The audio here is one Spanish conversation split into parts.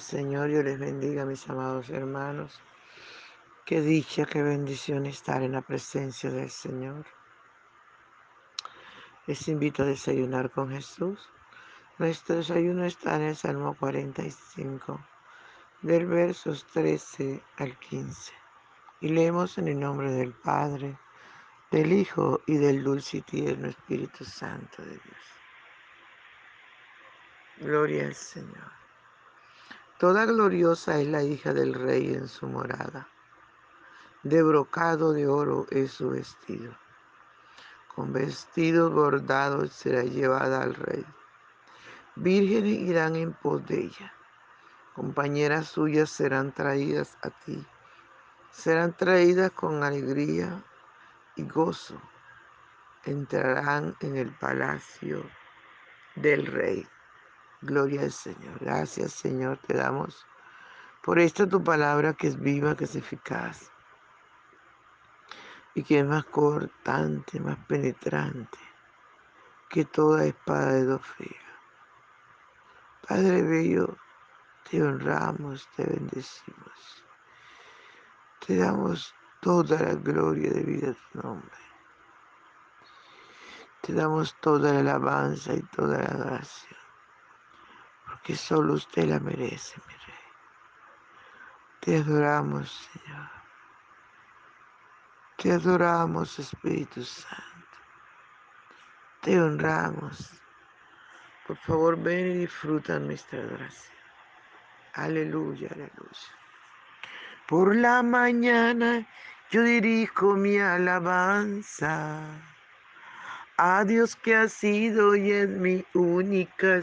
Señor, yo les bendiga, mis amados hermanos. Qué dicha, qué bendición estar en la presencia del Señor. Les invito a desayunar con Jesús. Nuestro desayuno está en el Salmo 45, del versos 13 al 15. Y leemos en el nombre del Padre, del Hijo y del dulce y tierno Espíritu Santo de Dios. Gloria al Señor. Toda gloriosa es la hija del rey en su morada. De brocado de oro es su vestido. Con vestidos bordados será llevada al rey. Vírgenes irán en pos de ella. Compañeras suyas serán traídas a ti. Serán traídas con alegría y gozo. Entrarán en el palacio del rey. Gloria al Señor. Gracias, Señor, te damos por esta tu palabra que es viva, que es eficaz y que es más cortante, más penetrante que toda espada de dos filos. Padre Bello, te honramos, te bendecimos. Te damos toda la gloria de vida a tu nombre. Te damos toda la alabanza y toda la gracia que solo usted la merece, mi rey. Te adoramos, Señor. Te adoramos, Espíritu Santo. Te honramos. Por favor, ven y disfruta nuestra adoración. Aleluya, aleluya. Por la mañana yo dirijo mi alabanza a Dios que ha sido y es mi única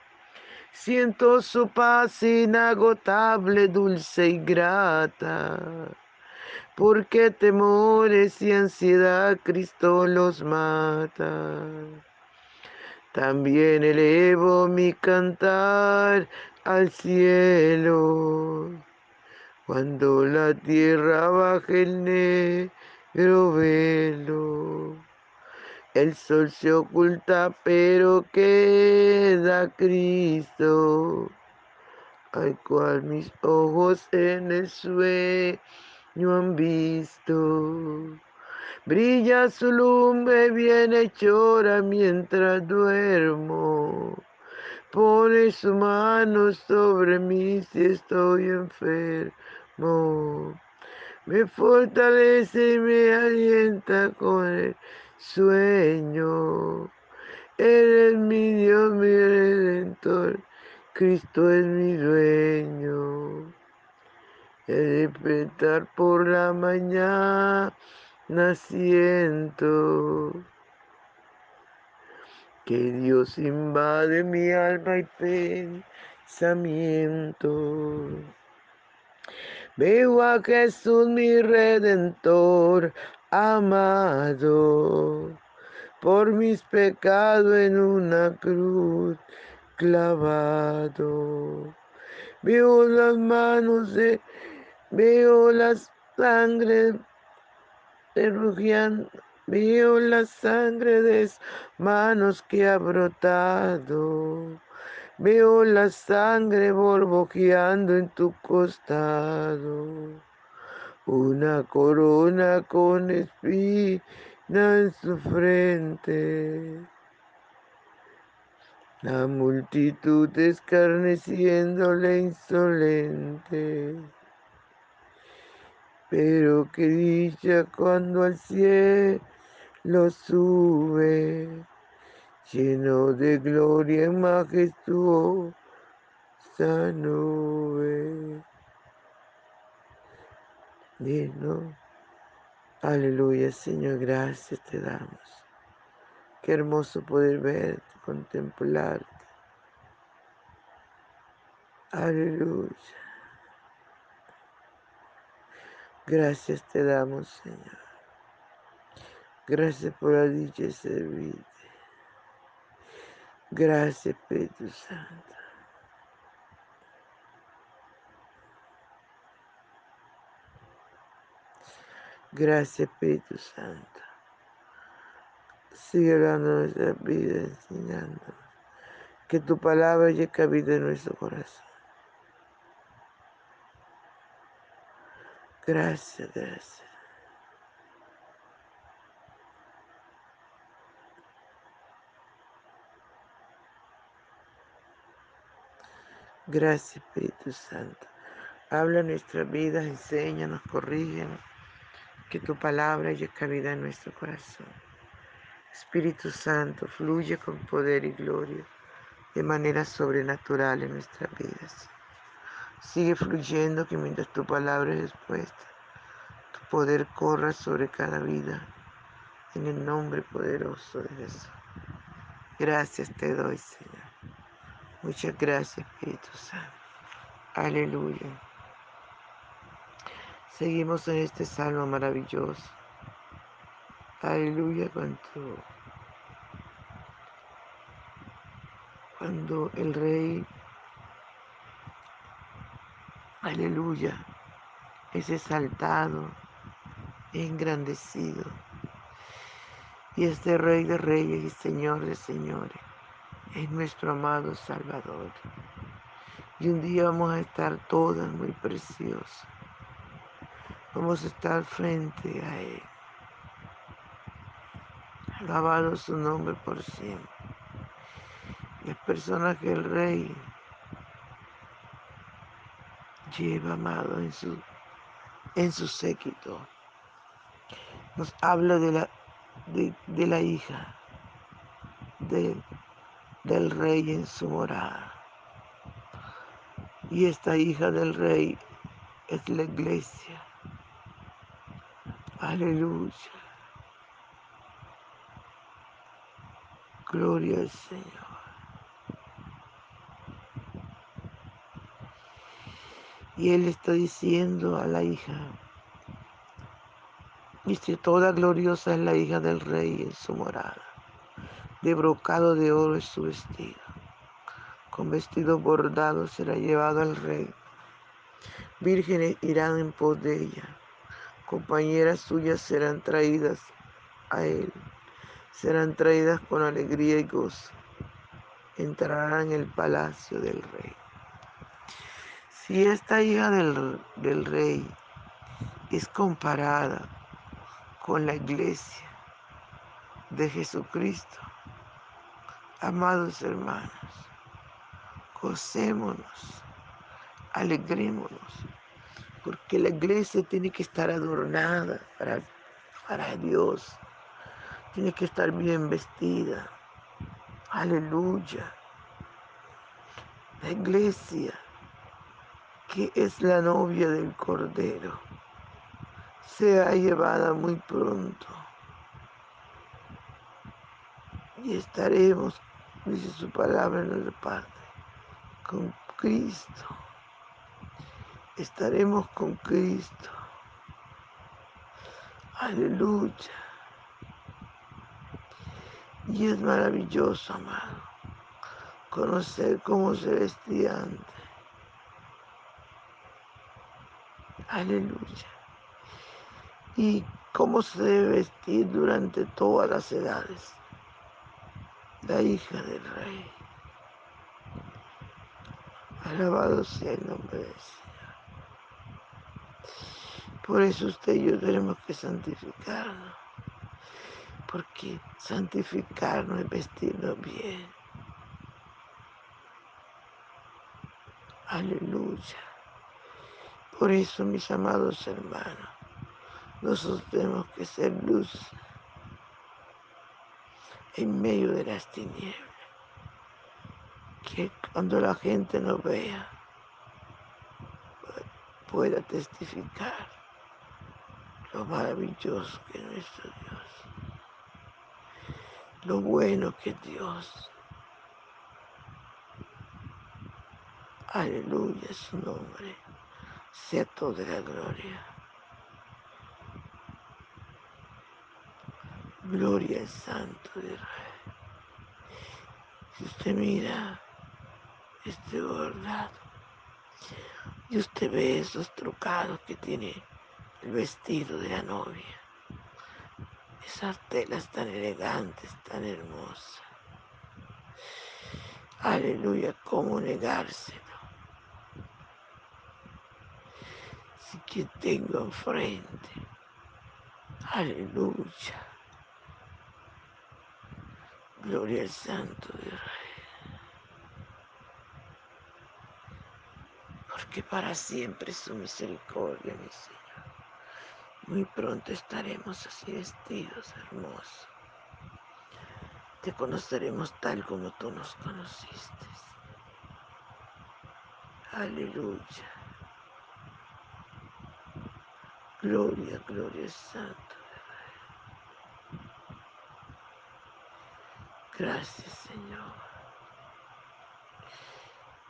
Siento su paz inagotable, dulce y grata. Porque temores y ansiedad Cristo los mata. También elevo mi cantar al cielo. Cuando la tierra baje el negro velo. El sol se oculta, pero queda Cristo, al cual mis ojos en el sueño han visto. Brilla su lumbre bienhechora mientras duermo. Pone su mano sobre mí si estoy enfermo. Me fortalece y me alienta con él sueño. Eres mi Dios, mi redentor. Cristo es mi dueño. El despertar por la mañana siento que Dios invade mi alma y pensamiento. Veo a Jesús mi redentor amado por mis pecados en una cruz clavado. Veo las manos de, veo la sangre de veo la sangre de manos que ha brotado. Veo la sangre borbojeando en tu costado una corona con espina en su frente. La multitud escarneciéndole insolente. Pero qué dicha cuando al cielo sube, lleno de gloria y majestuosa nube. Digno. Aleluya, Señor, gracias te damos. Qué hermoso poder verte, contemplarte. Aleluya. Gracias te damos, Señor. Gracias por la dicha de servirte. Gracias, Espíritu Santo. Gracias, Espíritu Santo. Sigue hablando nuestra vida, enseñándonos. Que tu palabra llegue cabida en nuestro corazón. Gracias, gracias. Gracias, Espíritu Santo. Habla nuestra vida, enséñanos, corrígenos. Que tu palabra llegue cabida en nuestro corazón. Espíritu Santo, fluye con poder y gloria de manera sobrenatural en nuestras vidas. Sigue fluyendo que mientras tu palabra es expuesta, tu poder corra sobre cada vida en el nombre poderoso de Jesús. Gracias te doy, Señor. Muchas gracias, Espíritu Santo. Aleluya. Seguimos en este salmo maravilloso. Aleluya, cuando, cuando el rey, aleluya, es exaltado, engrandecido. Y este rey de reyes y señor de señores es nuestro amado Salvador. Y un día vamos a estar todas muy preciosas. Vamos a estar frente a Él. Alabado su nombre por siempre. Las personas que el Rey lleva, amado, en su, en su séquito. Nos habla de la, de, la hija de, del Rey en su morada. Y esta hija del Rey es la iglesia. Aleluya. Gloria al Señor. Y él está diciendo a la hija, dice, toda gloriosa es la hija del rey en su morada. De brocado de oro es su vestido. Con vestido bordado será llevado al rey. Vírgenes irán en pos de ella. Compañeras suyas serán traídas a él. Serán traídas con alegría y gozo. Entrarán en el palacio del rey. Si esta hija del, del rey es comparada con la iglesia de Jesucristo, amados hermanos, gocémonos, alegrémonos, porque la iglesia tiene que estar adornada para, para Dios, tiene que estar bien vestida. Aleluya. La iglesia que es la novia del Cordero, sea llevada muy pronto. Y estaremos, dice su palabra en el parte, con Cristo. Estaremos con Cristo. Aleluya. Y es maravilloso, amado, conocer cómo se vestía antes Aleluya. Y cómo se debe vestir durante todas las edades. La hija del rey. Alabado sea el nombre del Señor. Por eso usted y yo tenemos que santificarnos. Porque santificarnos es vestirnos bien. Aleluya. Por eso, mis amados hermanos, Nosotros tenemos que ser luz en medio de las tinieblas. Que cuando la gente nos vea, pueda testificar lo maravilloso que es nuestro Dios, lo bueno que Dios. Aleluya, su nombre sea toda la gloria. Gloria al Santo de Israel. Si usted mira este bordado y usted ve esos trocados que tiene el vestido de la novia, esas telas tan elegantes, tan hermosas. Aleluya, ¿cómo negárselo? Si que tengo enfrente, aleluya, gloria al Santo de Israel, porque para siempre su misericordia, mi Señor. Muy pronto estaremos así vestidos, hermosos. Te conoceremos tal como tú nos conociste. Aleluya. Gloria, gloria Santo. Gracias, Señor.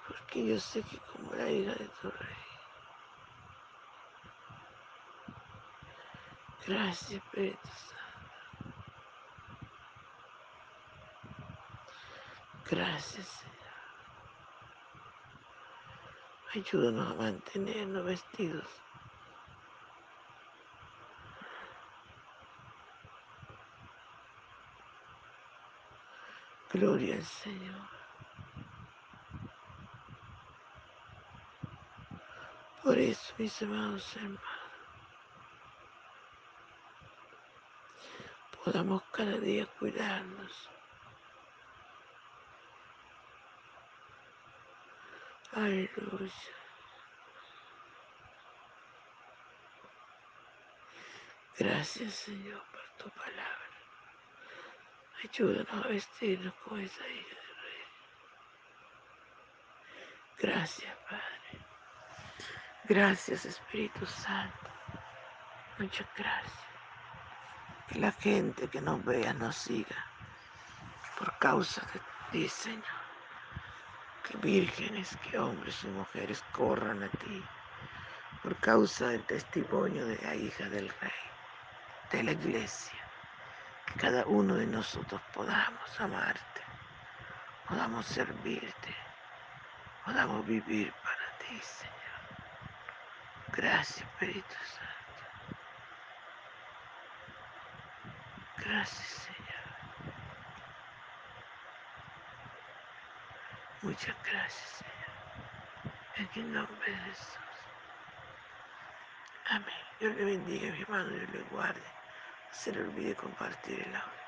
Porque yo sé que como la hija de tu rey, Gracias, Espíritu Santo. Gracias, Señor. Ayúdanos a mantenernos vestidos. Gloria al Señor. Por eso, mis amados hermanos, podamos cada día cuidarnos. Aleluya. Gracias, Señor, por tu palabra. Ayúdanos a vestirnos como esa hija del rey. Gracias, Padre. Gracias, Espíritu Santo. Muchas gracias. Que la gente que nos vea nos siga por causa de ti, Señor. Que vírgenes, que hombres y mujeres corran a ti por causa del testimonio de la hija del rey, de la iglesia. Que cada uno de nosotros podamos amarte, podamos servirte, podamos vivir para ti, Señor. Gracias, Espíritu Santo. Gracias, Señor. Muchas gracias, Señor. En el nombre de Jesús. Amén. Dios le bendiga, mi hermano, Dios le guarde. No se le olvide compartir el audio.